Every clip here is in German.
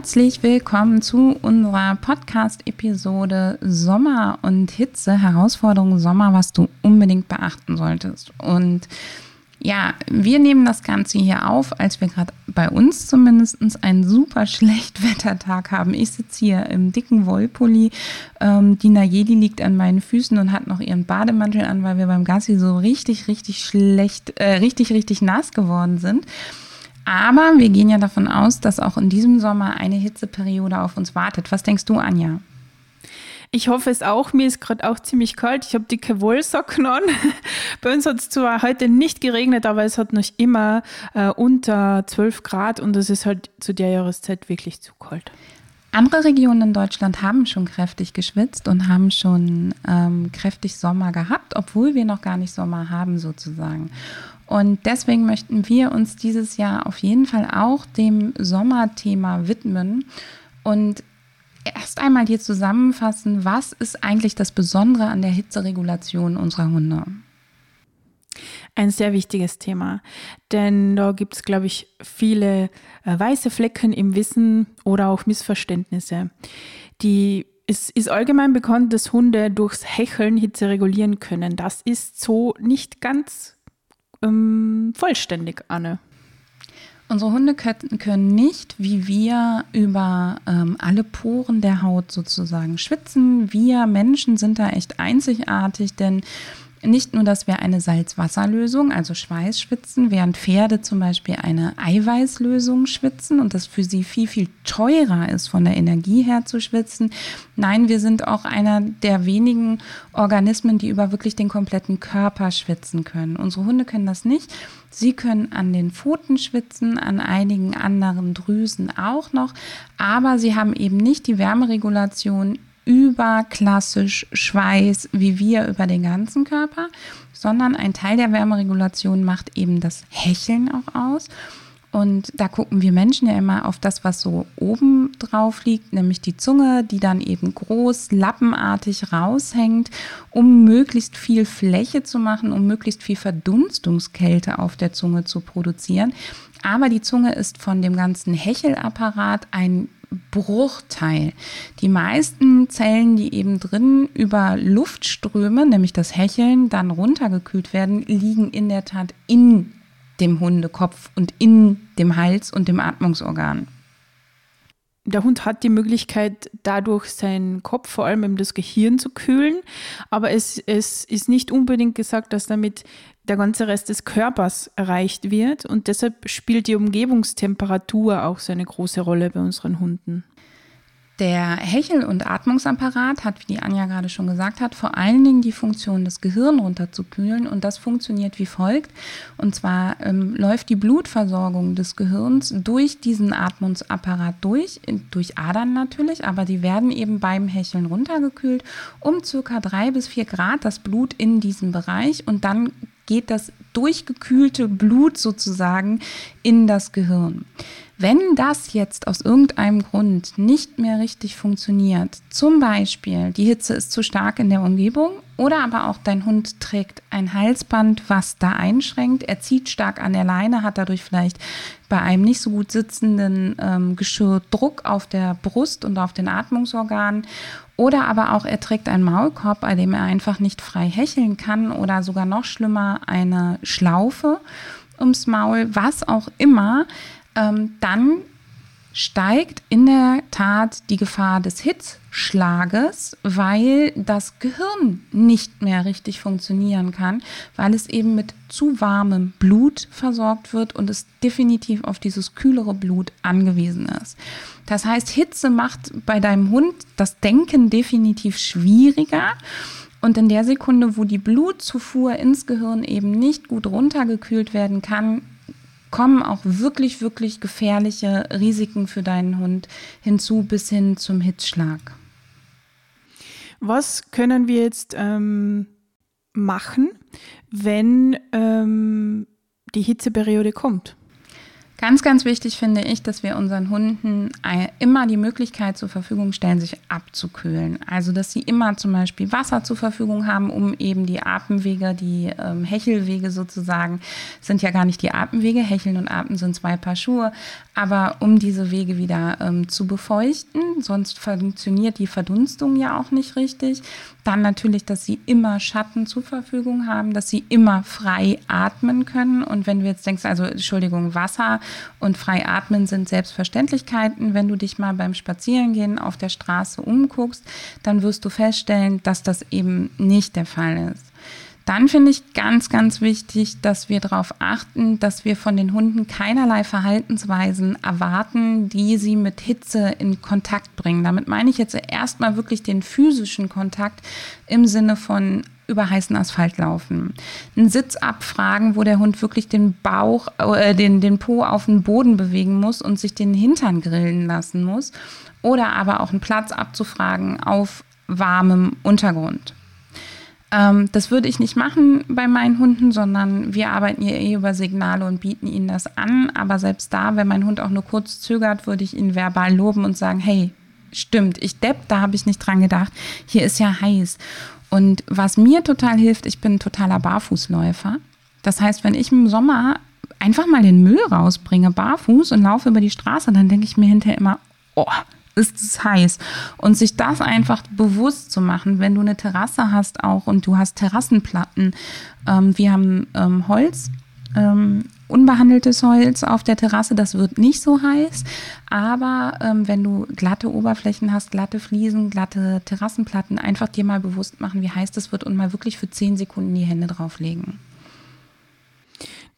Herzlich willkommen zu unserer Podcast-Episode Sommer und Hitze, Herausforderungen Sommer, was du unbedingt beachten solltest. Und ja, wir nehmen das Ganze hier auf, als wir gerade bei uns zumindest einen super Schlechtwettertag haben. Ich sitze hier im dicken Wollpulli. Ähm, die Nayeli liegt an meinen Füßen und hat noch ihren Bademantel an, weil wir beim Gassi so richtig, richtig schlecht, äh, richtig, richtig nass geworden sind. Aber wir gehen ja davon aus, dass auch in diesem Sommer eine Hitzeperiode auf uns wartet. Was denkst du, Anja? Ich hoffe es auch. Mir ist gerade auch ziemlich kalt. Ich habe dicke Wollsocken an. Bei uns hat es zwar heute nicht geregnet, aber es hat noch immer äh, unter 12 Grad und es ist halt zu der Jahreszeit wirklich zu kalt. Andere Regionen in Deutschland haben schon kräftig geschwitzt und haben schon ähm, kräftig Sommer gehabt, obwohl wir noch gar nicht Sommer haben sozusagen. Und deswegen möchten wir uns dieses Jahr auf jeden Fall auch dem Sommerthema widmen und erst einmal hier zusammenfassen, was ist eigentlich das Besondere an der Hitzeregulation unserer Hunde? Ein sehr wichtiges Thema, denn da gibt es, glaube ich, viele äh, weiße Flecken im Wissen oder auch Missverständnisse. Die es ist allgemein bekannt, dass Hunde durchs Hecheln Hitze regulieren können. Das ist so nicht ganz ähm, vollständig, Anne. Unsere Hunde können nicht, wie wir, über ähm, alle Poren der Haut sozusagen schwitzen. Wir Menschen sind da echt einzigartig, denn nicht nur, dass wir eine Salzwasserlösung, also Schweiß schwitzen, während Pferde zum Beispiel eine Eiweißlösung schwitzen und das für sie viel, viel teurer ist, von der Energie her zu schwitzen. Nein, wir sind auch einer der wenigen Organismen, die über wirklich den kompletten Körper schwitzen können. Unsere Hunde können das nicht. Sie können an den Pfoten schwitzen, an einigen anderen Drüsen auch noch, aber sie haben eben nicht die Wärmeregulation über klassisch Schweiß wie wir über den ganzen Körper, sondern ein Teil der Wärmeregulation macht eben das Hecheln auch aus. Und da gucken wir Menschen ja immer auf das, was so oben drauf liegt, nämlich die Zunge, die dann eben groß lappenartig raushängt, um möglichst viel Fläche zu machen, um möglichst viel Verdunstungskälte auf der Zunge zu produzieren. Aber die Zunge ist von dem ganzen Hechelapparat ein Bruchteil. Die meisten Zellen, die eben drin über Luftströme, nämlich das Hecheln, dann runtergekühlt werden, liegen in der Tat in dem Hundekopf und in dem Hals und dem Atmungsorgan. Der Hund hat die Möglichkeit, dadurch seinen Kopf, vor allem eben das Gehirn zu kühlen, aber es, es ist nicht unbedingt gesagt, dass damit der ganze Rest des Körpers erreicht wird und deshalb spielt die Umgebungstemperatur auch so eine große Rolle bei unseren Hunden. Der Hechel- und Atmungsapparat hat, wie die Anja gerade schon gesagt hat, vor allen Dingen die Funktion, das Gehirn runterzukühlen. Und das funktioniert wie folgt. Und zwar ähm, läuft die Blutversorgung des Gehirns durch diesen Atmungsapparat durch, durch Adern natürlich, aber die werden eben beim Hecheln runtergekühlt um circa drei bis vier Grad das Blut in diesem Bereich. Und dann geht das durchgekühlte Blut sozusagen in das Gehirn. Wenn das jetzt aus irgendeinem Grund nicht mehr richtig funktioniert, zum Beispiel die Hitze ist zu stark in der Umgebung oder aber auch dein Hund trägt ein Halsband, was da einschränkt, er zieht stark an der Leine, hat dadurch vielleicht bei einem nicht so gut sitzenden ähm, Geschirr Druck auf der Brust und auf den Atmungsorganen oder aber auch er trägt einen Maulkorb, bei dem er einfach nicht frei hecheln kann. Oder sogar noch schlimmer eine Schlaufe ums Maul, was auch immer, ähm, dann steigt in der Tat die Gefahr des Hitzschlages, weil das Gehirn nicht mehr richtig funktionieren kann, weil es eben mit zu warmem Blut versorgt wird und es definitiv auf dieses kühlere Blut angewiesen ist. Das heißt, Hitze macht bei deinem Hund das Denken definitiv schwieriger. Und in der Sekunde, wo die Blutzufuhr ins Gehirn eben nicht gut runtergekühlt werden kann, kommen auch wirklich, wirklich gefährliche Risiken für deinen Hund hinzu bis hin zum Hitzschlag. Was können wir jetzt ähm, machen, wenn ähm, die Hitzeperiode kommt? Ganz, ganz wichtig finde ich, dass wir unseren Hunden immer die Möglichkeit zur Verfügung stellen, sich abzukühlen. Also, dass sie immer zum Beispiel Wasser zur Verfügung haben, um eben die Atemwege, die ähm, Hechelwege sozusagen, sind ja gar nicht die Atemwege. Hecheln und Atem sind zwei Paar Schuhe. Aber um diese Wege wieder ähm, zu befeuchten, sonst funktioniert die Verdunstung ja auch nicht richtig. Dann natürlich, dass sie immer Schatten zur Verfügung haben, dass sie immer frei atmen können. Und wenn du jetzt denkst, also Entschuldigung, Wasser und frei atmen sind Selbstverständlichkeiten. Wenn du dich mal beim Spazierengehen auf der Straße umguckst, dann wirst du feststellen, dass das eben nicht der Fall ist. Dann finde ich ganz, ganz wichtig, dass wir darauf achten, dass wir von den Hunden keinerlei Verhaltensweisen erwarten, die sie mit Hitze in Kontakt bringen. Damit meine ich jetzt erstmal wirklich den physischen Kontakt im Sinne von über heißen Asphalt laufen. Einen Sitz abfragen, wo der Hund wirklich den Bauch, äh, den, den Po auf den Boden bewegen muss und sich den Hintern grillen lassen muss. Oder aber auch einen Platz abzufragen auf warmem Untergrund. Ähm, das würde ich nicht machen bei meinen Hunden, sondern wir arbeiten hier eh über Signale und bieten ihnen das an. Aber selbst da, wenn mein Hund auch nur kurz zögert, würde ich ihn verbal loben und sagen, hey, stimmt, ich depp, da habe ich nicht dran gedacht. Hier ist ja heiß. Und was mir total hilft, ich bin ein totaler Barfußläufer. Das heißt, wenn ich im Sommer einfach mal den Müll rausbringe, barfuß und laufe über die Straße, dann denke ich mir hinterher immer, oh, ist es heiß. Und sich das einfach bewusst zu machen, wenn du eine Terrasse hast auch und du hast Terrassenplatten. Ähm, wir haben ähm, Holz, ähm, unbehandeltes Holz auf der Terrasse, das wird nicht so heiß. Aber ähm, wenn du glatte Oberflächen hast, glatte Fliesen, glatte Terrassenplatten, einfach dir mal bewusst machen, wie heiß das wird und mal wirklich für zehn Sekunden die Hände drauflegen.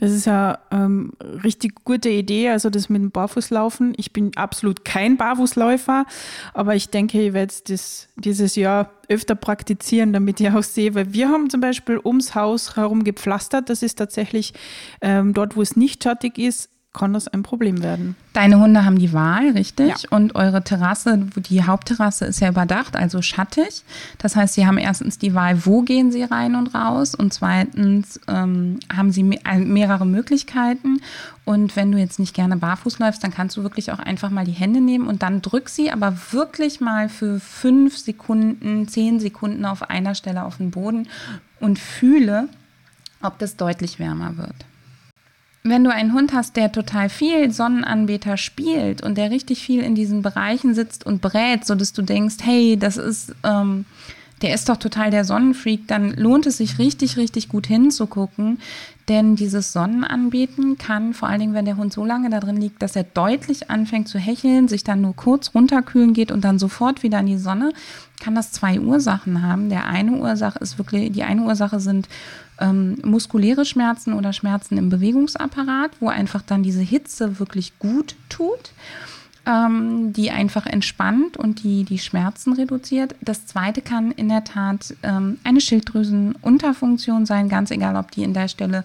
Das ist ja ähm, richtig gute Idee, also das mit dem Barfußlaufen. Ich bin absolut kein Barfußläufer, aber ich denke, ich werde das dieses Jahr öfter praktizieren, damit ich auch sehe, weil wir haben zum Beispiel ums Haus herum gepflastert. Das ist tatsächlich ähm, dort, wo es nicht schattig ist, kann das ein Problem werden. Deine Hunde haben die Wahl, richtig? Ja. Und eure Terrasse, die Hauptterrasse ist ja überdacht, also schattig. Das heißt, sie haben erstens die Wahl, wo gehen sie rein und raus. Und zweitens ähm, haben sie mehrere Möglichkeiten. Und wenn du jetzt nicht gerne barfuß läufst, dann kannst du wirklich auch einfach mal die Hände nehmen und dann drück sie aber wirklich mal für fünf Sekunden, zehn Sekunden auf einer Stelle auf den Boden und fühle, ob das deutlich wärmer wird wenn du einen Hund hast, der total viel Sonnenanbeter spielt und der richtig viel in diesen Bereichen sitzt und brät, sodass du denkst, hey, das ist, ähm, der ist doch total der Sonnenfreak, dann lohnt es sich richtig, richtig gut hinzugucken. Denn dieses Sonnenanbeten kann, vor allen Dingen, wenn der Hund so lange da drin liegt, dass er deutlich anfängt zu hecheln, sich dann nur kurz runterkühlen geht und dann sofort wieder in die Sonne, kann das zwei Ursachen haben. Der eine Ursache ist wirklich, die eine Ursache sind ähm, muskuläre Schmerzen oder Schmerzen im Bewegungsapparat, wo einfach dann diese Hitze wirklich gut tut, ähm, die einfach entspannt und die die Schmerzen reduziert. Das zweite kann in der Tat ähm, eine Schilddrüsenunterfunktion sein, ganz egal, ob die in der Stelle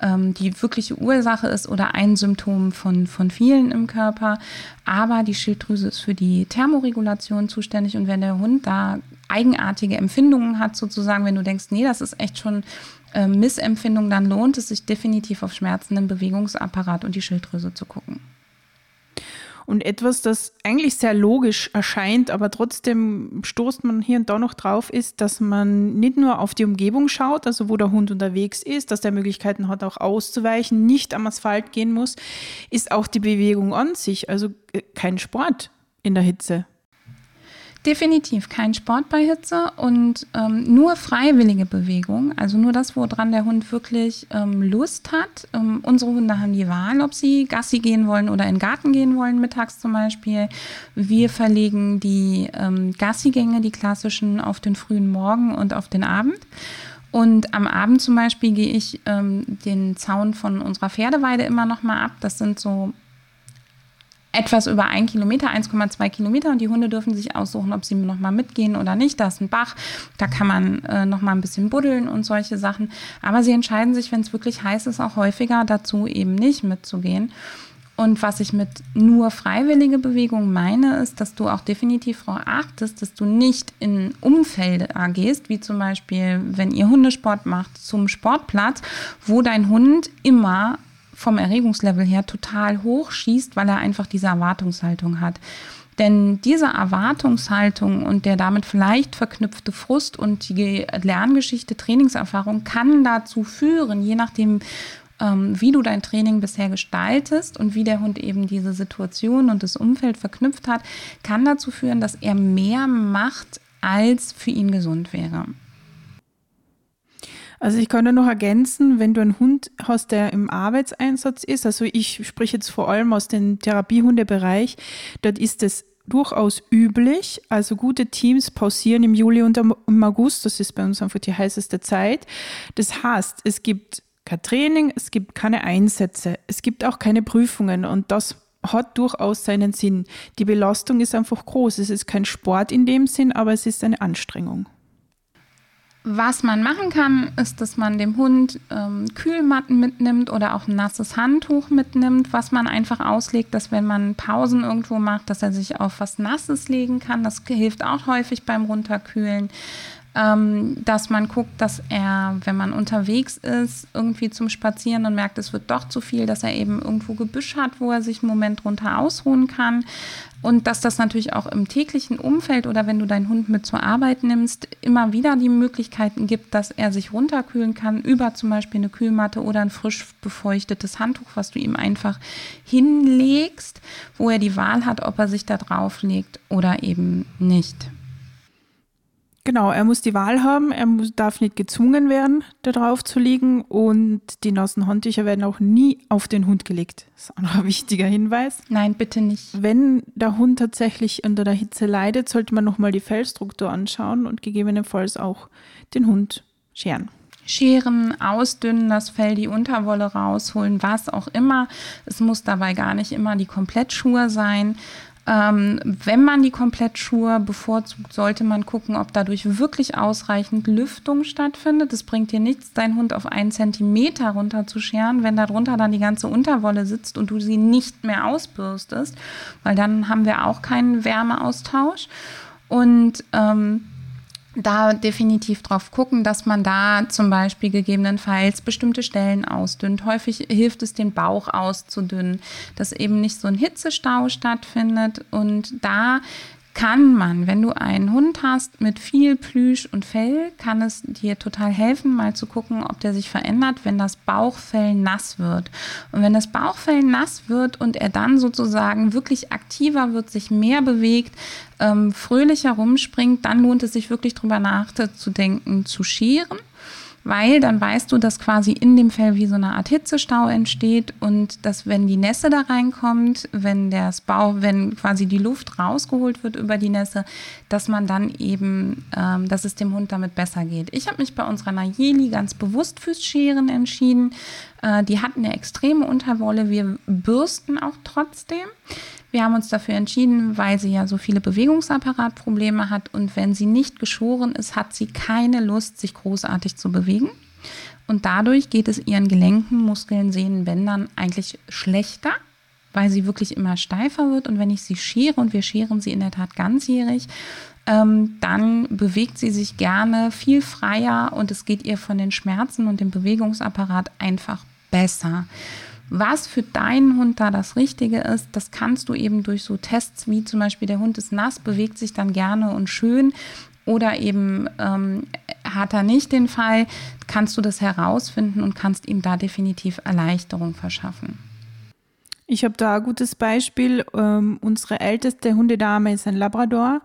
ähm, die wirkliche Ursache ist oder ein Symptom von, von vielen im Körper. Aber die Schilddrüse ist für die Thermoregulation zuständig und wenn der Hund da eigenartige Empfindungen hat, sozusagen, wenn du denkst, nee, das ist echt schon äh, Missempfindung, dann lohnt es sich definitiv auf Schmerzen im Bewegungsapparat und die Schilddrüse zu gucken. Und etwas, das eigentlich sehr logisch erscheint, aber trotzdem stoßt man hier und da noch drauf, ist, dass man nicht nur auf die Umgebung schaut, also wo der Hund unterwegs ist, dass der Möglichkeiten hat, auch auszuweichen, nicht am Asphalt gehen muss, ist auch die Bewegung an sich, also äh, kein Sport in der Hitze. Definitiv kein Sport bei Hitze und ähm, nur freiwillige Bewegung, also nur das, woran der Hund wirklich ähm, Lust hat. Ähm, unsere Hunde haben die Wahl, ob sie Gassi gehen wollen oder in den Garten gehen wollen, mittags zum Beispiel. Wir verlegen die ähm, Gassigänge, die klassischen, auf den frühen Morgen und auf den Abend. Und am Abend zum Beispiel gehe ich ähm, den Zaun von unserer Pferdeweide immer noch mal ab. Das sind so etwas über ein Kilometer, 1,2 Kilometer und die Hunde dürfen sich aussuchen, ob sie nochmal mitgehen oder nicht. Da ist ein Bach, da kann man äh, nochmal ein bisschen buddeln und solche Sachen. Aber sie entscheiden sich, wenn es wirklich heiß ist, auch häufiger dazu, eben nicht mitzugehen. Und was ich mit nur freiwillige Bewegung meine, ist, dass du auch definitiv darauf achtest, dass du nicht in Umfelde gehst, wie zum Beispiel, wenn ihr Hundesport macht, zum Sportplatz, wo dein Hund immer vom Erregungslevel her total hoch schießt, weil er einfach diese Erwartungshaltung hat. Denn diese Erwartungshaltung und der damit vielleicht verknüpfte Frust und die Lerngeschichte, Trainingserfahrung kann dazu führen, je nachdem, ähm, wie du dein Training bisher gestaltest und wie der Hund eben diese Situation und das Umfeld verknüpft hat, kann dazu führen, dass er mehr macht, als für ihn gesund wäre. Also ich kann da noch ergänzen, wenn du einen Hund hast, der im Arbeitseinsatz ist, also ich spreche jetzt vor allem aus dem Therapiehundebereich, dort ist es durchaus üblich. Also gute Teams pausieren im Juli und im August, das ist bei uns einfach die heißeste Zeit. Das heißt, es gibt kein Training, es gibt keine Einsätze, es gibt auch keine Prüfungen und das hat durchaus seinen Sinn. Die Belastung ist einfach groß. Es ist kein Sport in dem Sinn, aber es ist eine Anstrengung. Was man machen kann, ist, dass man dem Hund ähm, Kühlmatten mitnimmt oder auch ein nasses Handtuch mitnimmt, was man einfach auslegt, dass wenn man Pausen irgendwo macht, dass er sich auf was Nasses legen kann. Das hilft auch häufig beim Runterkühlen ähm, dass man guckt, dass er, wenn man unterwegs ist, irgendwie zum Spazieren und merkt, es wird doch zu viel, dass er eben irgendwo Gebüsch hat, wo er sich einen Moment runter ausruhen kann. Und dass das natürlich auch im täglichen Umfeld oder wenn du deinen Hund mit zur Arbeit nimmst, immer wieder die Möglichkeiten gibt, dass er sich runterkühlen kann über zum Beispiel eine Kühlmatte oder ein frisch befeuchtetes Handtuch, was du ihm einfach hinlegst, wo er die Wahl hat, ob er sich da drauf legt oder eben nicht. Genau, er muss die Wahl haben, er muss, darf nicht gezwungen werden, da drauf zu liegen und die nassen Handtücher werden auch nie auf den Hund gelegt. Das ist auch noch ein wichtiger Hinweis. Nein, bitte nicht. Wenn der Hund tatsächlich unter der Hitze leidet, sollte man nochmal die Fellstruktur anschauen und gegebenenfalls auch den Hund scheren. Scheren, ausdünnen, das Fell, die Unterwolle rausholen, was auch immer. Es muss dabei gar nicht immer die Komplettschuhe sein. Ähm, wenn man die Komplettschuhe bevorzugt, sollte man gucken, ob dadurch wirklich ausreichend Lüftung stattfindet. Es bringt dir nichts, deinen Hund auf einen Zentimeter runterzuscheren, wenn darunter dann die ganze Unterwolle sitzt und du sie nicht mehr ausbürstest, weil dann haben wir auch keinen Wärmeaustausch. Und ähm, da definitiv drauf gucken, dass man da zum Beispiel gegebenenfalls bestimmte Stellen ausdünnt. Häufig hilft es, den Bauch auszudünnen, dass eben nicht so ein Hitzestau stattfindet. Und da kann man, wenn du einen Hund hast mit viel Plüsch und Fell, kann es dir total helfen, mal zu gucken, ob der sich verändert, wenn das Bauchfell nass wird. Und wenn das Bauchfell nass wird und er dann sozusagen wirklich aktiver wird, sich mehr bewegt, ähm, fröhlicher rumspringt, dann lohnt es sich wirklich drüber nachzudenken, zu scheren weil dann weißt du, dass quasi in dem Fell wie so eine Art Hitzestau entsteht und dass wenn die Nässe da reinkommt, wenn das Bauch, wenn quasi die Luft rausgeholt wird über die Nässe, dass man dann eben, ähm, dass es dem Hund damit besser geht. Ich habe mich bei unserer Nayeli ganz bewusst fürs Scheren entschieden. Äh, die hat eine extreme Unterwolle. Wir bürsten auch trotzdem. Wir haben uns dafür entschieden, weil sie ja so viele Bewegungsapparatprobleme hat und wenn sie nicht geschoren ist, hat sie keine Lust, sich großartig zu bewegen. Und dadurch geht es ihren Gelenken, Muskeln, Sehnen, Bändern eigentlich schlechter, weil sie wirklich immer steifer wird. Und wenn ich sie schere, und wir scheren sie in der Tat ganzjährig, ähm, dann bewegt sie sich gerne viel freier und es geht ihr von den Schmerzen und dem Bewegungsapparat einfach besser. Was für deinen Hund da das Richtige ist, das kannst du eben durch so Tests wie zum Beispiel der Hund ist nass, bewegt sich dann gerne und schön oder eben ähm, hat er nicht den Fall, kannst du das herausfinden und kannst ihm da definitiv Erleichterung verschaffen. Ich habe da ein gutes Beispiel. Ähm, unsere älteste Hundedame ist ein Labrador.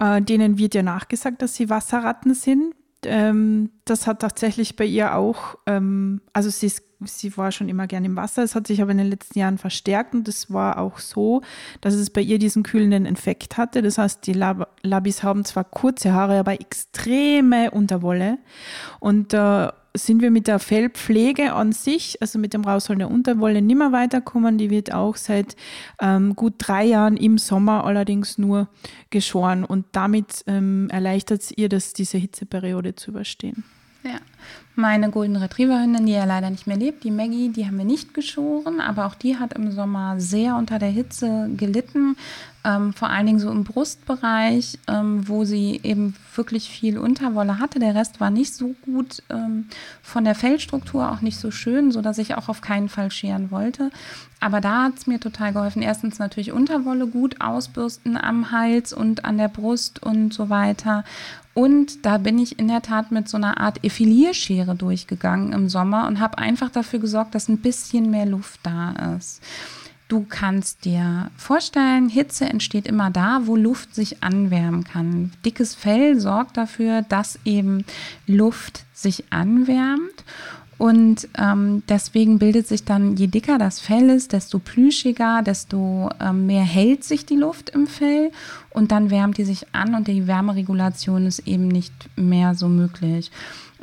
Äh, denen wird ja nachgesagt, dass sie Wasserratten sind. Ähm, das hat tatsächlich bei ihr auch, ähm, also sie ist sie war schon immer gern im Wasser. Es hat sich aber in den letzten Jahren verstärkt und es war auch so, dass es bei ihr diesen kühlenden Effekt hatte. Das heißt, die Lab Labis haben zwar kurze Haare, aber extreme Unterwolle. Und äh, sind wir mit der Fellpflege an sich, also mit dem Rausholen der Unterwolle, nicht mehr weiterkommen. Die wird auch seit ähm, gut drei Jahren im Sommer allerdings nur geschoren und damit ähm, erleichtert es ihr, das, diese Hitzeperiode zu überstehen. Ja. Meine Golden Retriever Hündin, die ja leider nicht mehr lebt, die Maggie, die haben wir nicht geschoren, aber auch die hat im Sommer sehr unter der Hitze gelitten, ähm, vor allen Dingen so im Brustbereich, ähm, wo sie eben wirklich viel Unterwolle hatte. Der Rest war nicht so gut ähm, von der Fellstruktur, auch nicht so schön, sodass ich auch auf keinen Fall scheren wollte. Aber da hat es mir total geholfen. Erstens natürlich Unterwolle gut ausbürsten am Hals und an der Brust und so weiter. Und da bin ich in der Tat mit so einer Art Effilierschere durchgegangen im Sommer und habe einfach dafür gesorgt, dass ein bisschen mehr Luft da ist. Du kannst dir vorstellen, Hitze entsteht immer da, wo Luft sich anwärmen kann. Dickes Fell sorgt dafür, dass eben Luft sich anwärmt. Und ähm, deswegen bildet sich dann, je dicker das Fell ist, desto plüschiger, desto ähm, mehr hält sich die Luft im Fell und dann wärmt die sich an und die Wärmeregulation ist eben nicht mehr so möglich.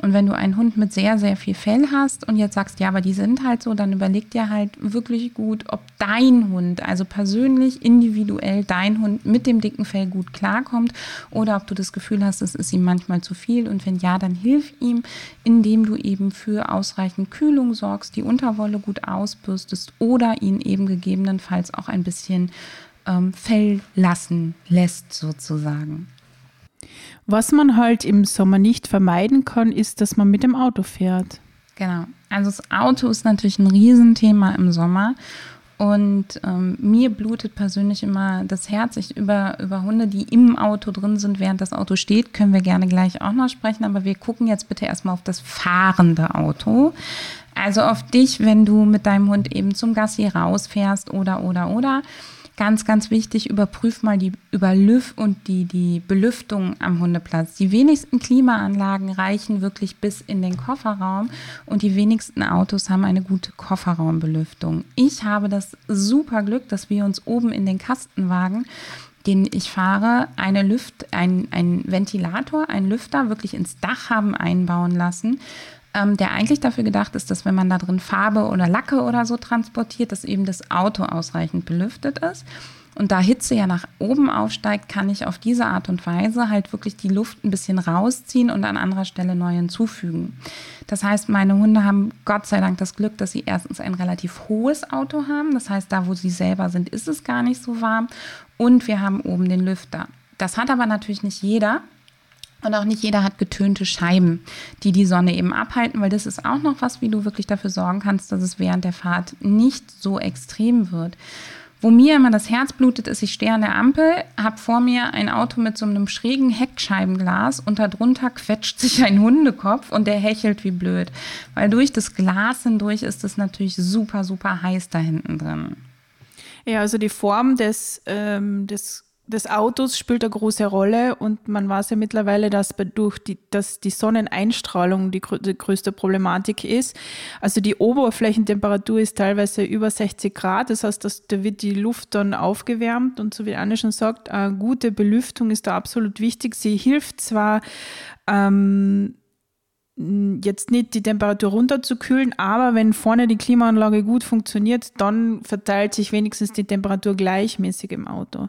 Und wenn du einen Hund mit sehr, sehr viel Fell hast und jetzt sagst, ja, aber die sind halt so, dann überleg dir halt wirklich gut, ob dein Hund, also persönlich, individuell dein Hund mit dem dicken Fell gut klarkommt oder ob du das Gefühl hast, es ist ihm manchmal zu viel. Und wenn ja, dann hilf ihm, indem du eben für ausreichend Kühlung sorgst, die Unterwolle gut ausbürstest oder ihn eben gegebenenfalls auch ein bisschen ähm, Fell lassen lässt, sozusagen. Was man halt im Sommer nicht vermeiden kann, ist, dass man mit dem Auto fährt. Genau. Also das Auto ist natürlich ein Riesenthema im Sommer. Und ähm, mir blutet persönlich immer das Herz. Ich über, über Hunde, die im Auto drin sind, während das Auto steht, können wir gerne gleich auch noch sprechen. Aber wir gucken jetzt bitte erstmal auf das fahrende Auto. Also auf dich, wenn du mit deinem Hund eben zum Gassi rausfährst oder, oder, oder. Ganz, ganz wichtig, überprüf mal die Überlüft und die, die Belüftung am Hundeplatz. Die wenigsten Klimaanlagen reichen wirklich bis in den Kofferraum und die wenigsten Autos haben eine gute Kofferraumbelüftung. Ich habe das super Glück, dass wir uns oben in den Kastenwagen den ich fahre, eine Lüft, ein, ein Ventilator, ein Lüfter wirklich ins Dach haben einbauen lassen, ähm, der eigentlich dafür gedacht ist, dass wenn man da drin Farbe oder Lacke oder so transportiert, dass eben das Auto ausreichend belüftet ist. Und da Hitze ja nach oben aufsteigt, kann ich auf diese Art und Weise halt wirklich die Luft ein bisschen rausziehen und an anderer Stelle neu hinzufügen. Das heißt, meine Hunde haben Gott sei Dank das Glück, dass sie erstens ein relativ hohes Auto haben. Das heißt, da wo sie selber sind, ist es gar nicht so warm. Und wir haben oben den Lüfter. Das hat aber natürlich nicht jeder. Und auch nicht jeder hat getönte Scheiben, die die Sonne eben abhalten, weil das ist auch noch was, wie du wirklich dafür sorgen kannst, dass es während der Fahrt nicht so extrem wird. Wo mir immer das Herz blutet, ist, ich stehe an der Ampel, habe vor mir ein Auto mit so einem schrägen Heckscheibenglas und darunter quetscht sich ein Hundekopf und der hechelt wie blöd. Weil durch das Glas hindurch ist es natürlich super, super heiß da hinten drin. Ja, also die Form des, ähm, des des Autos spielt eine große Rolle und man weiß ja mittlerweile, dass durch die, dass die Sonneneinstrahlung die, die, größte Problematik ist. Also die Oberflächentemperatur ist teilweise über 60 Grad, das heißt, dass, da wird die Luft dann aufgewärmt und so wie Anne schon sagt, gute Belüftung ist da absolut wichtig. Sie hilft zwar ähm, jetzt nicht die Temperatur runterzukühlen, aber wenn vorne die Klimaanlage gut funktioniert, dann verteilt sich wenigstens die Temperatur gleichmäßig im Auto.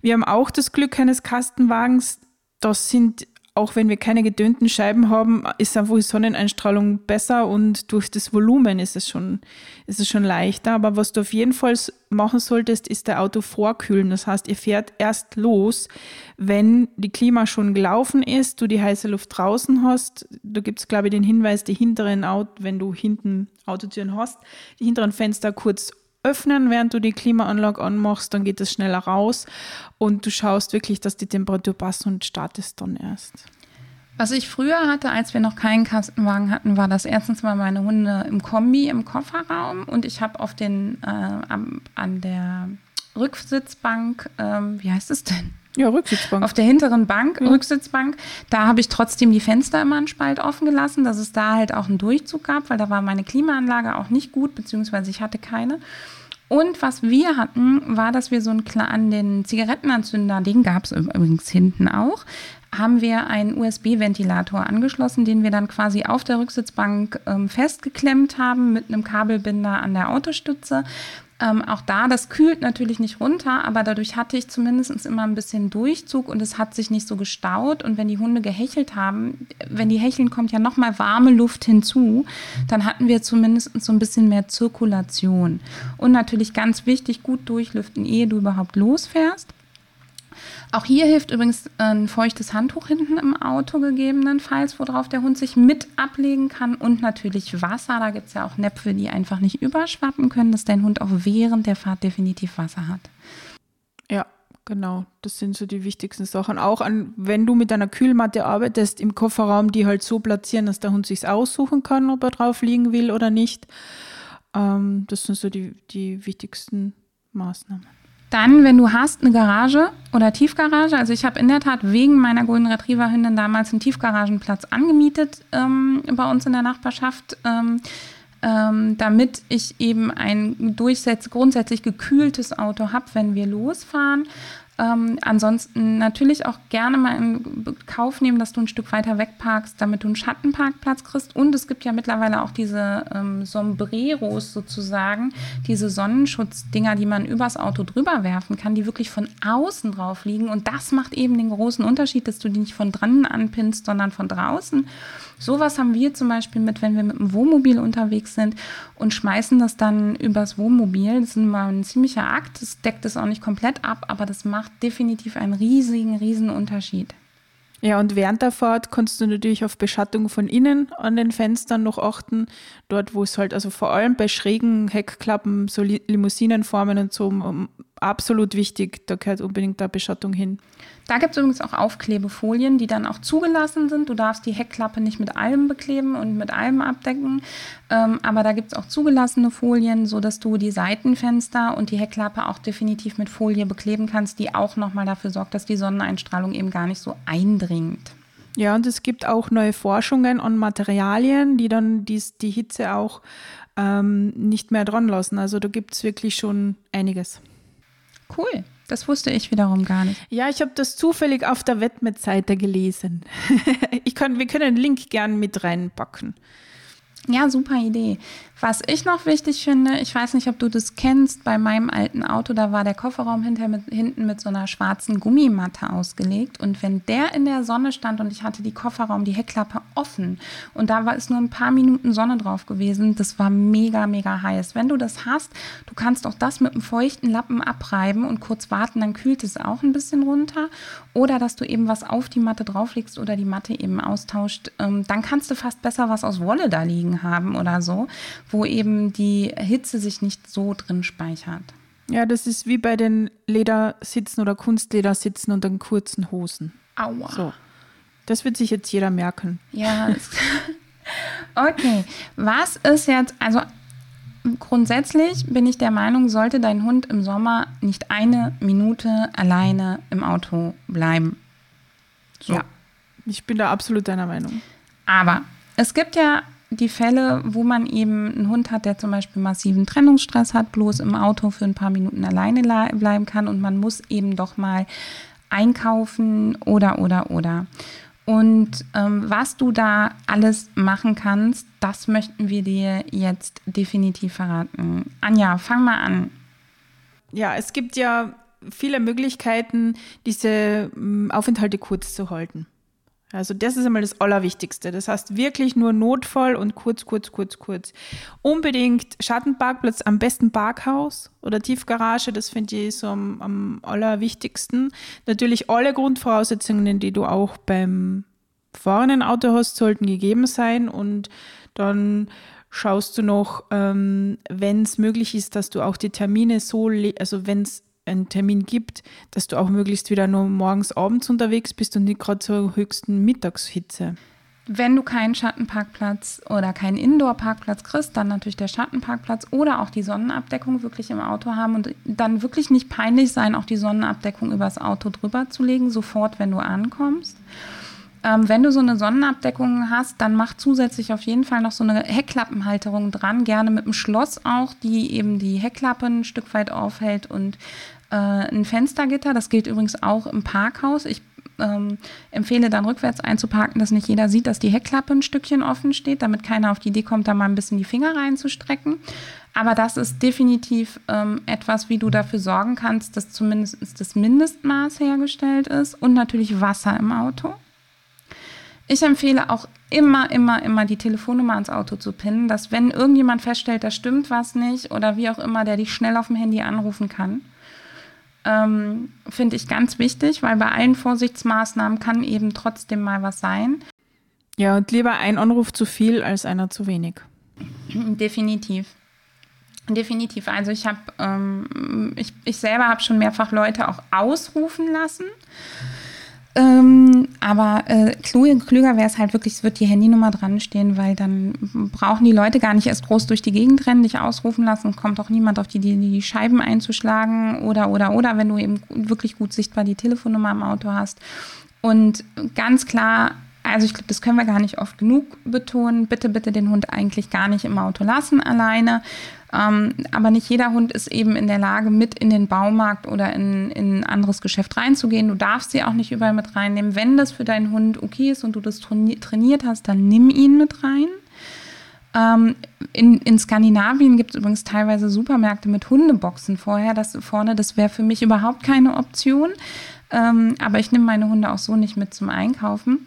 Wir haben auch das Glück eines Kastenwagens, das sind auch wenn wir keine gedönten Scheiben haben, ist einfach die Sonneneinstrahlung besser und durch das Volumen ist es schon, ist es schon leichter. Aber was du auf jeden Fall machen solltest, ist der Auto vorkühlen. Das heißt, ihr fährt erst los, wenn die Klima schon gelaufen ist, du die heiße Luft draußen hast. Da gibt es, glaube ich, den Hinweis, die hinteren Auto, wenn du hinten Autotüren hast, die hinteren Fenster kurz öffnen, während du die Klimaanlage anmachst, dann geht es schneller raus und du schaust wirklich, dass die Temperatur passt und startest dann erst. Was ich früher hatte, als wir noch keinen Kastenwagen hatten, war das erstens mal meine Hunde im Kombi im Kofferraum und ich habe auf den äh, am, an der Rücksitzbank, ähm, wie heißt es denn? Ja, Rücksitzbank. Auf der hinteren Bank, ja. Rücksitzbank, da habe ich trotzdem die Fenster immer einen Spalt offen gelassen, dass es da halt auch einen Durchzug gab, weil da war meine Klimaanlage auch nicht gut, beziehungsweise ich hatte keine. Und was wir hatten, war, dass wir so einen an den Zigarettenanzünder, den gab es übrigens hinten auch, haben wir einen USB-Ventilator angeschlossen, den wir dann quasi auf der Rücksitzbank ähm, festgeklemmt haben mit einem Kabelbinder an der Autostütze. Ähm, auch da, das kühlt natürlich nicht runter, aber dadurch hatte ich zumindest immer ein bisschen Durchzug und es hat sich nicht so gestaut. Und wenn die Hunde gehechelt haben, wenn die hecheln, kommt ja nochmal warme Luft hinzu, dann hatten wir zumindest so ein bisschen mehr Zirkulation. Und natürlich ganz wichtig, gut durchlüften, ehe du überhaupt losfährst. Auch hier hilft übrigens ein feuchtes Handtuch hinten im Auto gegebenenfalls, worauf der Hund sich mit ablegen kann und natürlich Wasser. Da gibt es ja auch Näpfe, die einfach nicht überschwappen können, dass dein Hund auch während der Fahrt definitiv Wasser hat. Ja, genau. Das sind so die wichtigsten Sachen. Auch an, wenn du mit einer Kühlmatte arbeitest im Kofferraum, die halt so platzieren, dass der Hund sich aussuchen kann, ob er drauf liegen will oder nicht. Ähm, das sind so die, die wichtigsten Maßnahmen. Dann, wenn du hast eine Garage oder Tiefgarage, also ich habe in der Tat wegen meiner Golden Retriever Hündin damals einen Tiefgaragenplatz angemietet ähm, bei uns in der Nachbarschaft, ähm, ähm, damit ich eben ein grundsätzlich gekühltes Auto habe, wenn wir losfahren. Ähm, ansonsten natürlich auch gerne mal in Kauf nehmen, dass du ein Stück weiter wegparkst, damit du einen Schattenparkplatz kriegst. Und es gibt ja mittlerweile auch diese ähm, Sombreros sozusagen, diese Sonnenschutzdinger, die man übers Auto drüber werfen kann, die wirklich von außen drauf liegen. Und das macht eben den großen Unterschied, dass du die nicht von drinnen anpinnst, sondern von draußen. Sowas haben wir zum Beispiel mit, wenn wir mit dem Wohnmobil unterwegs sind und schmeißen das dann übers Wohnmobil. Das ist immer ein ziemlicher Akt. Das deckt es auch nicht komplett ab, aber das macht definitiv einen riesigen, riesen Unterschied. Ja, und während der Fahrt kannst du natürlich auf Beschattung von innen an den Fenstern noch achten. Dort, wo es halt, also vor allem bei schrägen Heckklappen, so Limousinenformen und so, absolut wichtig. Da gehört unbedingt da Beschattung hin. Da gibt es übrigens auch Aufklebefolien, die dann auch zugelassen sind. Du darfst die Heckklappe nicht mit allem bekleben und mit allem abdecken. Ähm, aber da gibt es auch zugelassene Folien, sodass du die Seitenfenster und die Heckklappe auch definitiv mit Folie bekleben kannst, die auch nochmal dafür sorgt, dass die Sonneneinstrahlung eben gar nicht so eindringt. Ja, und es gibt auch neue Forschungen an Materialien, die dann dies, die Hitze auch ähm, nicht mehr dran lassen. Also da gibt es wirklich schon einiges. Cool. Das wusste ich wiederum gar nicht. Ja, ich habe das zufällig auf der Wettmet-Seite gelesen. ich kann, wir können den Link gern mit reinpacken. Ja, super Idee. Was ich noch wichtig finde, ich weiß nicht, ob du das kennst, bei meinem alten Auto, da war der Kofferraum hinter mit, hinten mit so einer schwarzen Gummimatte ausgelegt. Und wenn der in der Sonne stand und ich hatte die Kofferraum, die Heckklappe offen und da war es nur ein paar Minuten Sonne drauf gewesen, das war mega, mega heiß. Wenn du das hast, du kannst auch das mit einem feuchten Lappen abreiben und kurz warten, dann kühlt es auch ein bisschen runter. Oder dass du eben was auf die Matte drauflegst oder die Matte eben austauscht. Ähm, dann kannst du fast besser was aus Wolle da liegen haben oder so wo eben die Hitze sich nicht so drin speichert. Ja, das ist wie bei den Ledersitzen oder Kunstledersitzen und den kurzen Hosen. Aua. So. Das wird sich jetzt jeder merken. Ja. okay. Was ist jetzt, also grundsätzlich bin ich der Meinung, sollte dein Hund im Sommer nicht eine Minute alleine im Auto bleiben. So. Ja, ich bin da absolut deiner Meinung. Aber es gibt ja die Fälle, wo man eben einen Hund hat, der zum Beispiel massiven Trennungsstress hat, bloß im Auto für ein paar Minuten alleine bleiben kann und man muss eben doch mal einkaufen oder, oder, oder. Und ähm, was du da alles machen kannst, das möchten wir dir jetzt definitiv verraten. Anja, fang mal an. Ja, es gibt ja viele Möglichkeiten, diese hm, Aufenthalte kurz zu halten. Also das ist einmal das Allerwichtigste. Das heißt wirklich nur Notfall und kurz, kurz, kurz, kurz. Unbedingt Schattenparkplatz, am besten Parkhaus oder Tiefgarage, das finde ich so am, am allerwichtigsten. Natürlich alle Grundvoraussetzungen, die du auch beim fahrenden Auto hast, sollten gegeben sein und dann schaust du noch, ähm, wenn es möglich ist, dass du auch die Termine so, also wenn es einen Termin gibt, dass du auch möglichst wieder nur morgens, abends unterwegs bist und nicht gerade zur höchsten Mittagshitze. Wenn du keinen Schattenparkplatz oder keinen Indoor-Parkplatz kriegst, dann natürlich der Schattenparkplatz oder auch die Sonnenabdeckung wirklich im Auto haben und dann wirklich nicht peinlich sein, auch die Sonnenabdeckung übers Auto drüber zu legen, sofort, wenn du ankommst. Ähm, wenn du so eine Sonnenabdeckung hast, dann mach zusätzlich auf jeden Fall noch so eine Heckklappenhalterung dran, gerne mit einem Schloss auch, die eben die Heckklappen ein Stück weit aufhält und äh, ein Fenstergitter. Das gilt übrigens auch im Parkhaus. Ich ähm, empfehle dann rückwärts einzuparken, dass nicht jeder sieht, dass die Heckklappe ein Stückchen offen steht, damit keiner auf die Idee kommt, da mal ein bisschen die Finger reinzustrecken. Aber das ist definitiv ähm, etwas, wie du dafür sorgen kannst, dass zumindest das Mindestmaß hergestellt ist und natürlich Wasser im Auto. Ich empfehle auch immer, immer, immer die Telefonnummer ans Auto zu pinnen, dass wenn irgendjemand feststellt, da stimmt was nicht oder wie auch immer, der dich schnell auf dem Handy anrufen kann. Ähm, Finde ich ganz wichtig, weil bei allen Vorsichtsmaßnahmen kann eben trotzdem mal was sein. Ja, und lieber ein Anruf zu viel als einer zu wenig. Definitiv. Definitiv. Also ich habe, ähm, ich, ich selber habe schon mehrfach Leute auch ausrufen lassen. Ähm, aber äh, klüger wäre es halt wirklich, es wird die Handynummer dran stehen, weil dann brauchen die Leute gar nicht erst groß durch die Gegend rennen, dich ausrufen lassen, kommt auch niemand auf die Idee, die Scheiben einzuschlagen oder, oder, oder, wenn du eben wirklich gut sichtbar die Telefonnummer im Auto hast. Und ganz klar, also ich glaube, das können wir gar nicht oft genug betonen. Bitte, bitte den Hund eigentlich gar nicht im Auto lassen alleine. Ähm, aber nicht jeder Hund ist eben in der Lage, mit in den Baumarkt oder in, in ein anderes Geschäft reinzugehen. Du darfst sie auch nicht überall mit reinnehmen. Wenn das für deinen Hund okay ist und du das trainiert hast, dann nimm ihn mit rein. Ähm, in, in Skandinavien gibt es übrigens teilweise Supermärkte mit Hundeboxen vorher. Das vorne, das wäre für mich überhaupt keine Option. Ähm, aber ich nehme meine Hunde auch so nicht mit zum Einkaufen.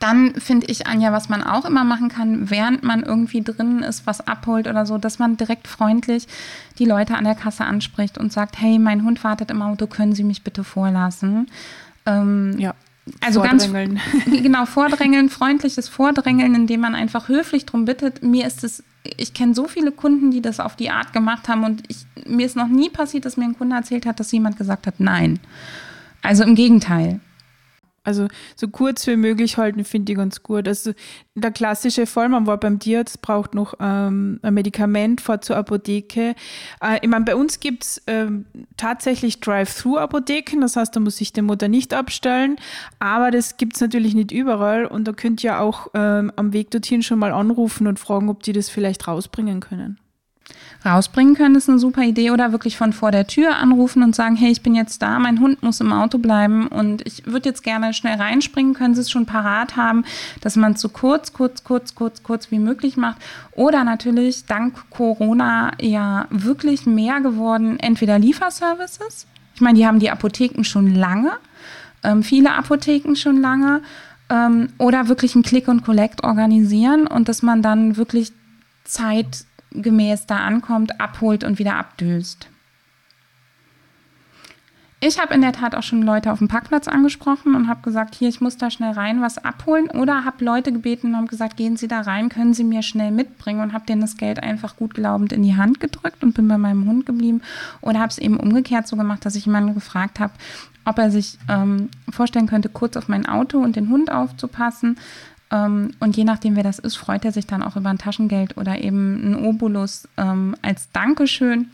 Dann finde ich, Anja, was man auch immer machen kann, während man irgendwie drin ist, was abholt oder so, dass man direkt freundlich die Leute an der Kasse anspricht und sagt, hey, mein Hund wartet im Auto, können Sie mich bitte vorlassen? Ähm, ja. Also ganz genau vordrängeln, freundliches Vordrängeln, indem man einfach höflich darum bittet. Mir ist es, ich kenne so viele Kunden, die das auf die Art gemacht haben und ich, mir ist noch nie passiert, dass mir ein Kunde erzählt hat, dass jemand gesagt hat, nein. Also im Gegenteil. Also so kurz wie möglich halten, finde ich ganz gut. Also der klassische Fall, man war beim Tierarzt, braucht noch ähm, ein Medikament, fährt zur Apotheke. Äh, ich meine, bei uns gibt es ähm, tatsächlich Drive-Thru-Apotheken, das heißt, da muss sich der Mutter nicht abstellen, aber das gibt es natürlich nicht überall und da könnt ihr auch ähm, am Weg dorthin schon mal anrufen und fragen, ob die das vielleicht rausbringen können rausbringen können, ist eine super Idee. Oder wirklich von vor der Tür anrufen und sagen, hey, ich bin jetzt da, mein Hund muss im Auto bleiben und ich würde jetzt gerne schnell reinspringen, können Sie es schon parat haben, dass man es so kurz, kurz, kurz, kurz, kurz wie möglich macht. Oder natürlich dank Corona ja wirklich mehr geworden, entweder Lieferservices. Ich meine, die haben die Apotheken schon lange, ähm, viele Apotheken schon lange. Ähm, oder wirklich ein Click und Collect organisieren und dass man dann wirklich Zeit gemäß da ankommt, abholt und wieder abdüst. Ich habe in der Tat auch schon Leute auf dem Parkplatz angesprochen und habe gesagt, hier, ich muss da schnell rein was abholen. Oder habe Leute gebeten und habe gesagt, gehen Sie da rein, können Sie mir schnell mitbringen und habe denen das Geld einfach gut glaubend in die Hand gedrückt und bin bei meinem Hund geblieben. Oder habe es eben umgekehrt so gemacht, dass ich jemanden gefragt habe, ob er sich ähm, vorstellen könnte, kurz auf mein Auto und den Hund aufzupassen. Ähm, und je nachdem, wer das ist, freut er sich dann auch über ein Taschengeld oder eben ein Obolus ähm, als Dankeschön.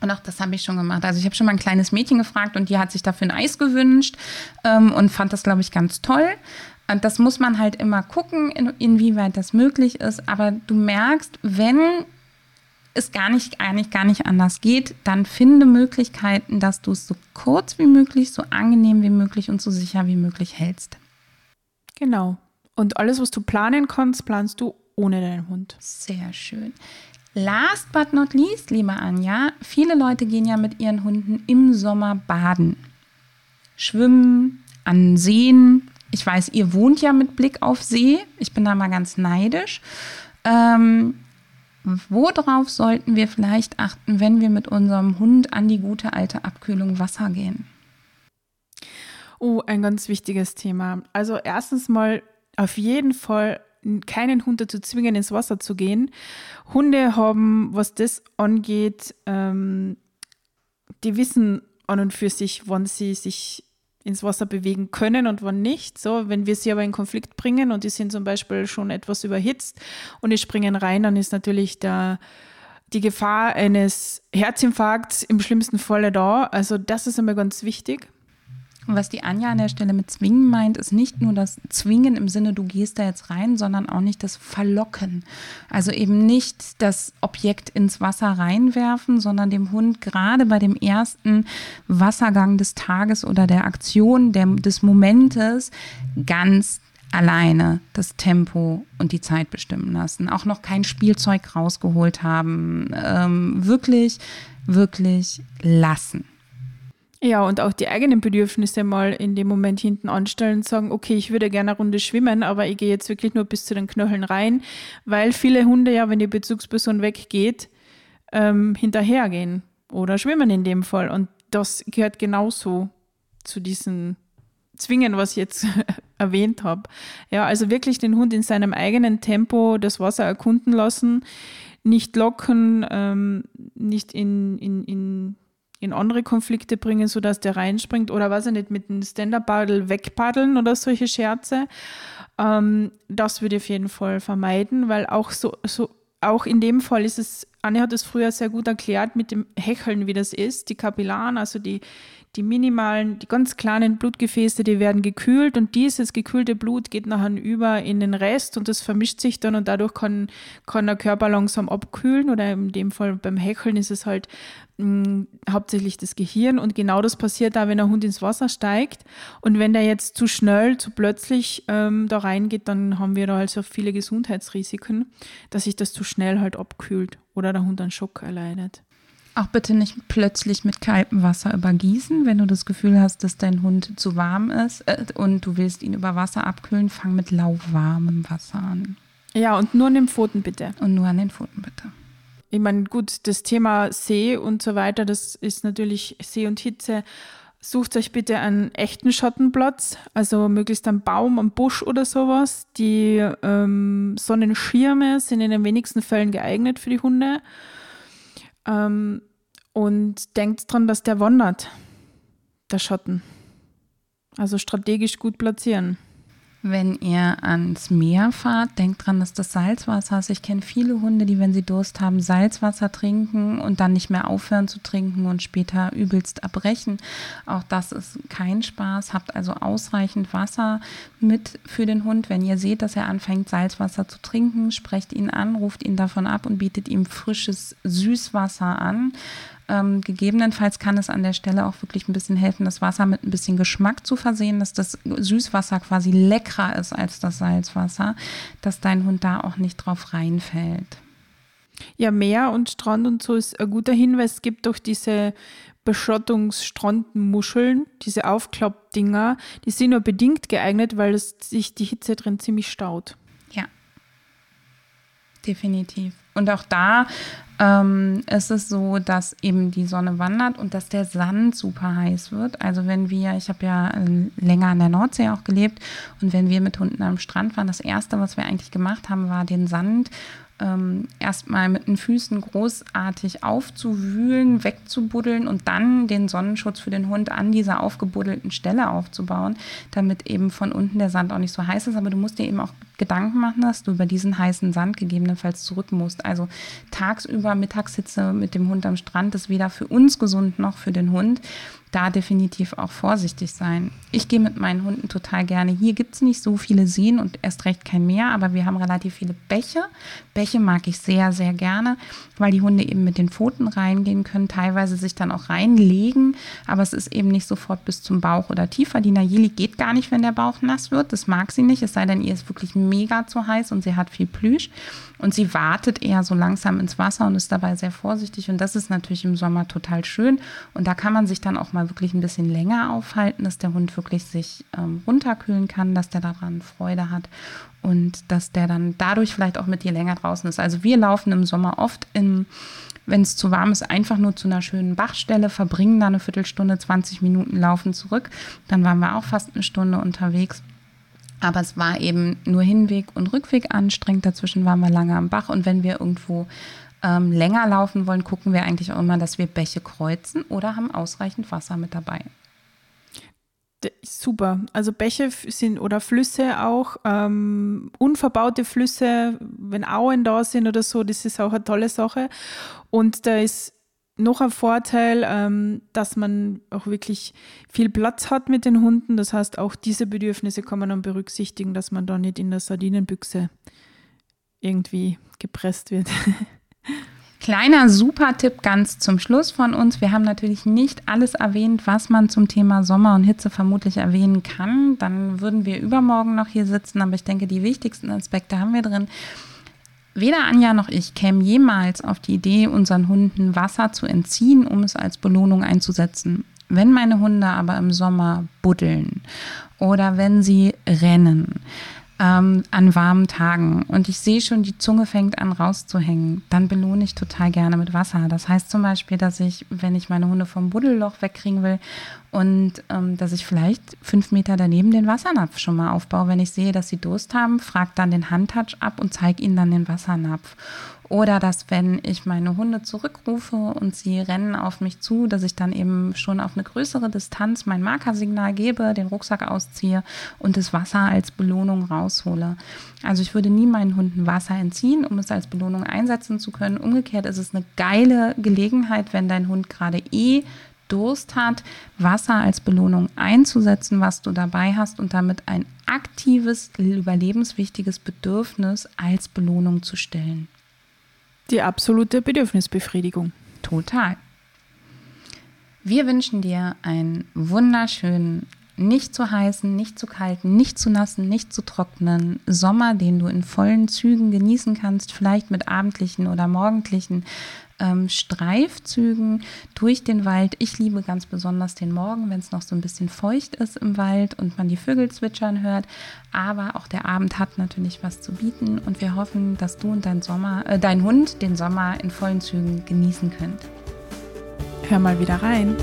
Und auch das habe ich schon gemacht. Also ich habe schon mal ein kleines Mädchen gefragt und die hat sich dafür ein Eis gewünscht ähm, und fand das, glaube ich, ganz toll. Das muss man halt immer gucken, in, inwieweit das möglich ist. Aber du merkst, wenn es gar nicht, eigentlich gar nicht anders geht, dann finde Möglichkeiten, dass du es so kurz wie möglich, so angenehm wie möglich und so sicher wie möglich hältst. Genau. Und alles, was du planen kannst, planst du ohne deinen Hund. Sehr schön. Last but not least, liebe Anja, viele Leute gehen ja mit ihren Hunden im Sommer baden. Schwimmen, an Seen. Ich weiß, ihr wohnt ja mit Blick auf See. Ich bin da mal ganz neidisch. Ähm, worauf sollten wir vielleicht achten, wenn wir mit unserem Hund an die gute alte Abkühlung Wasser gehen? Oh, ein ganz wichtiges Thema. Also erstens mal auf jeden Fall keinen Hund dazu zwingen, ins Wasser zu gehen. Hunde haben, was das angeht, ähm, die wissen an und für sich, wann sie sich ins Wasser bewegen können und wann nicht. So, wenn wir sie aber in Konflikt bringen und die sind zum Beispiel schon etwas überhitzt und die springen rein, dann ist natürlich der, die Gefahr eines Herzinfarkts im schlimmsten Falle da. Also das ist einmal ganz wichtig. Was die Anja an der Stelle mit zwingen meint, ist nicht nur das Zwingen im Sinne, du gehst da jetzt rein, sondern auch nicht das Verlocken. Also eben nicht das Objekt ins Wasser reinwerfen, sondern dem Hund gerade bei dem ersten Wassergang des Tages oder der Aktion der, des Momentes ganz alleine das Tempo und die Zeit bestimmen lassen. Auch noch kein Spielzeug rausgeholt haben. Ähm, wirklich, wirklich lassen. Ja, und auch die eigenen Bedürfnisse mal in dem Moment hinten anstellen und sagen, okay, ich würde gerne eine Runde schwimmen, aber ich gehe jetzt wirklich nur bis zu den Knöcheln rein, weil viele Hunde ja, wenn die Bezugsperson weggeht, ähm, hinterhergehen oder schwimmen in dem Fall. Und das gehört genauso zu diesen Zwingen, was ich jetzt erwähnt habe. Ja, also wirklich den Hund in seinem eigenen Tempo das Wasser erkunden lassen, nicht locken, ähm, nicht in, in, in in andere Konflikte bringen, sodass der reinspringt oder was er nicht mit einem Stand-Up-Paddle wegpaddeln oder solche Scherze. Ähm, das würde ich auf jeden Fall vermeiden, weil auch so, so auch in dem Fall ist es, Anne hat es früher sehr gut erklärt mit dem Hecheln, wie das ist. Die Kapillaren, also die, die minimalen, die ganz kleinen Blutgefäße, die werden gekühlt und dieses gekühlte Blut geht nachher über in den Rest und das vermischt sich dann und dadurch kann, kann der Körper langsam abkühlen oder in dem Fall beim Hecheln ist es halt mh, mm, hauptsächlich das Gehirn und genau das passiert da, wenn ein Hund ins Wasser steigt und wenn der jetzt zu schnell, zu plötzlich ähm, da reingeht, dann haben wir da also viele Gesundheitsrisiken, dass sich das zu schnell halt abkühlt oder der Hund einen Schock erleidet. Auch bitte nicht plötzlich mit kaltem Wasser übergießen. Wenn du das Gefühl hast, dass dein Hund zu warm ist äh, und du willst ihn über Wasser abkühlen, fang mit lauwarmem Wasser an. Ja, und nur an den Pfoten bitte. Und nur an den Pfoten bitte. Ich meine, gut, das Thema See und so weiter, das ist natürlich See und Hitze. Sucht euch bitte einen echten Schattenplatz, also möglichst einen Baum, einen Busch oder sowas. Die ähm, Sonnenschirme sind in den wenigsten Fällen geeignet für die Hunde. Ähm, und denkt dran, dass der wandert, der Schatten. Also strategisch gut platzieren. Wenn ihr ans Meer fahrt, denkt dran, dass das Salzwasser ist. Ich kenne viele Hunde, die, wenn sie Durst haben, Salzwasser trinken und dann nicht mehr aufhören zu trinken und später übelst erbrechen. Auch das ist kein Spaß. Habt also ausreichend Wasser mit für den Hund. Wenn ihr seht, dass er anfängt, Salzwasser zu trinken, sprecht ihn an, ruft ihn davon ab und bietet ihm frisches Süßwasser an. Ähm, gegebenenfalls kann es an der Stelle auch wirklich ein bisschen helfen, das Wasser mit ein bisschen Geschmack zu versehen, dass das Süßwasser quasi leckerer ist als das Salzwasser, dass dein Hund da auch nicht drauf reinfällt. Ja, Meer und Strand und so ist ein guter Hinweis. Es gibt doch diese Beschottungsstrandmuscheln, diese Aufklappdinger, die sind nur bedingt geeignet, weil es sich die Hitze drin ziemlich staut. Ja, definitiv. Und auch da ähm, ist es so, dass eben die Sonne wandert und dass der Sand super heiß wird. Also wenn wir, ich habe ja äh, länger an der Nordsee auch gelebt und wenn wir mit Hunden am Strand waren, das Erste, was wir eigentlich gemacht haben, war den Sand ähm, erstmal mit den Füßen großartig aufzuwühlen, wegzubuddeln und dann den Sonnenschutz für den Hund an dieser aufgebuddelten Stelle aufzubauen, damit eben von unten der Sand auch nicht so heiß ist. Aber du musst dir eben auch Gedanken machen, dass du über diesen heißen Sand gegebenenfalls zurück musst. Also tagsüber Mittagshitze mit dem Hund am Strand ist weder für uns gesund noch für den Hund da definitiv auch vorsichtig sein. Ich gehe mit meinen Hunden total gerne. Hier gibt es nicht so viele Seen und erst recht kein Meer, aber wir haben relativ viele Bäche. Bäche mag ich sehr, sehr gerne, weil die Hunde eben mit den Pfoten reingehen können, teilweise sich dann auch reinlegen, aber es ist eben nicht sofort bis zum Bauch oder tiefer. Die Nayeli geht gar nicht, wenn der Bauch nass wird. Das mag sie nicht, es sei denn, ihr ist wirklich mega zu heiß und sie hat viel Plüsch. Und sie wartet eher so langsam ins Wasser und ist dabei sehr vorsichtig. Und das ist natürlich im Sommer total schön. Und da kann man sich dann auch mal wirklich ein bisschen länger aufhalten, dass der Hund wirklich sich ähm, runterkühlen kann, dass der daran Freude hat und dass der dann dadurch vielleicht auch mit dir länger draußen ist. Also wir laufen im Sommer oft wenn es zu warm ist, einfach nur zu einer schönen Bachstelle, verbringen da eine Viertelstunde, 20 Minuten laufen zurück. Dann waren wir auch fast eine Stunde unterwegs. Aber es war eben nur Hinweg und Rückweg anstrengend. Dazwischen waren wir lange am Bach. Und wenn wir irgendwo ähm, länger laufen wollen, gucken wir eigentlich auch immer, dass wir Bäche kreuzen oder haben ausreichend Wasser mit dabei. Super. Also Bäche sind oder Flüsse auch, ähm, unverbaute Flüsse, wenn Auen da sind oder so, das ist auch eine tolle Sache. Und da ist noch ein Vorteil, ähm, dass man auch wirklich viel Platz hat mit den Hunden. Das heißt, auch diese Bedürfnisse kann man dann berücksichtigen, dass man da nicht in der Sardinenbüchse irgendwie gepresst wird. Kleiner Super-Tipp ganz zum Schluss von uns. Wir haben natürlich nicht alles erwähnt, was man zum Thema Sommer und Hitze vermutlich erwähnen kann. Dann würden wir übermorgen noch hier sitzen, aber ich denke, die wichtigsten Aspekte haben wir drin. Weder Anja noch ich kämen jemals auf die Idee, unseren Hunden Wasser zu entziehen, um es als Belohnung einzusetzen. Wenn meine Hunde aber im Sommer buddeln oder wenn sie rennen, ähm, an warmen Tagen und ich sehe schon, die Zunge fängt an rauszuhängen, dann belohne ich total gerne mit Wasser. Das heißt zum Beispiel, dass ich, wenn ich meine Hunde vom Buddelloch wegkriegen will und ähm, dass ich vielleicht fünf Meter daneben den Wassernapf schon mal aufbaue, wenn ich sehe, dass sie Durst haben, frage dann den Handtouch ab und zeige ihnen dann den Wassernapf. Oder dass, wenn ich meine Hunde zurückrufe und sie rennen auf mich zu, dass ich dann eben schon auf eine größere Distanz mein Markersignal gebe, den Rucksack ausziehe und das Wasser als Belohnung raushole. Also ich würde nie meinen Hunden Wasser entziehen, um es als Belohnung einsetzen zu können. Umgekehrt ist es eine geile Gelegenheit, wenn dein Hund gerade eh Durst hat, Wasser als Belohnung einzusetzen, was du dabei hast und damit ein aktives, überlebenswichtiges Bedürfnis als Belohnung zu stellen. Die absolute Bedürfnisbefriedigung. Total. Wir wünschen dir einen wunderschönen, nicht zu heißen, nicht zu kalten, nicht zu nassen, nicht zu trockenen Sommer, den du in vollen Zügen genießen kannst, vielleicht mit abendlichen oder morgendlichen ähm, Streifzügen durch den Wald. Ich liebe ganz besonders den Morgen, wenn es noch so ein bisschen feucht ist im Wald und man die Vögel zwitschern hört. Aber auch der Abend hat natürlich was zu bieten und wir hoffen, dass du und dein Sommer, äh, dein Hund den Sommer in vollen Zügen genießen könnt. Hör mal wieder rein.